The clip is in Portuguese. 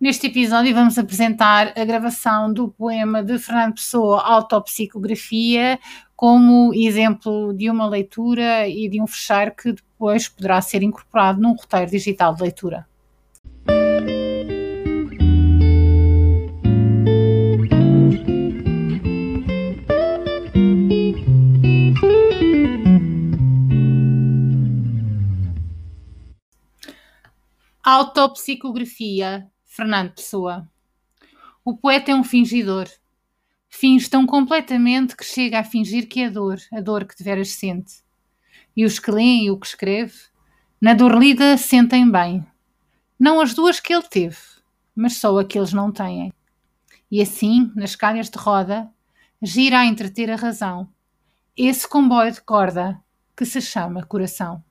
Neste episódio vamos apresentar a gravação do poema de Fernando Pessoa, Autopsicografia, como exemplo de uma leitura e de um fechar que depois poderá ser incorporado num roteiro digital de leitura. Autopsicografia, Fernando Pessoa. O poeta é um fingidor. Finge tão completamente que chega a fingir que é dor, a dor que deveras sente. E os que leem e o que escreve, na dor lida sentem bem. Não as duas que ele teve, mas só a que eles não têm. E assim, nas calhas de roda, gira a entreter a razão. Esse comboio de corda que se chama coração.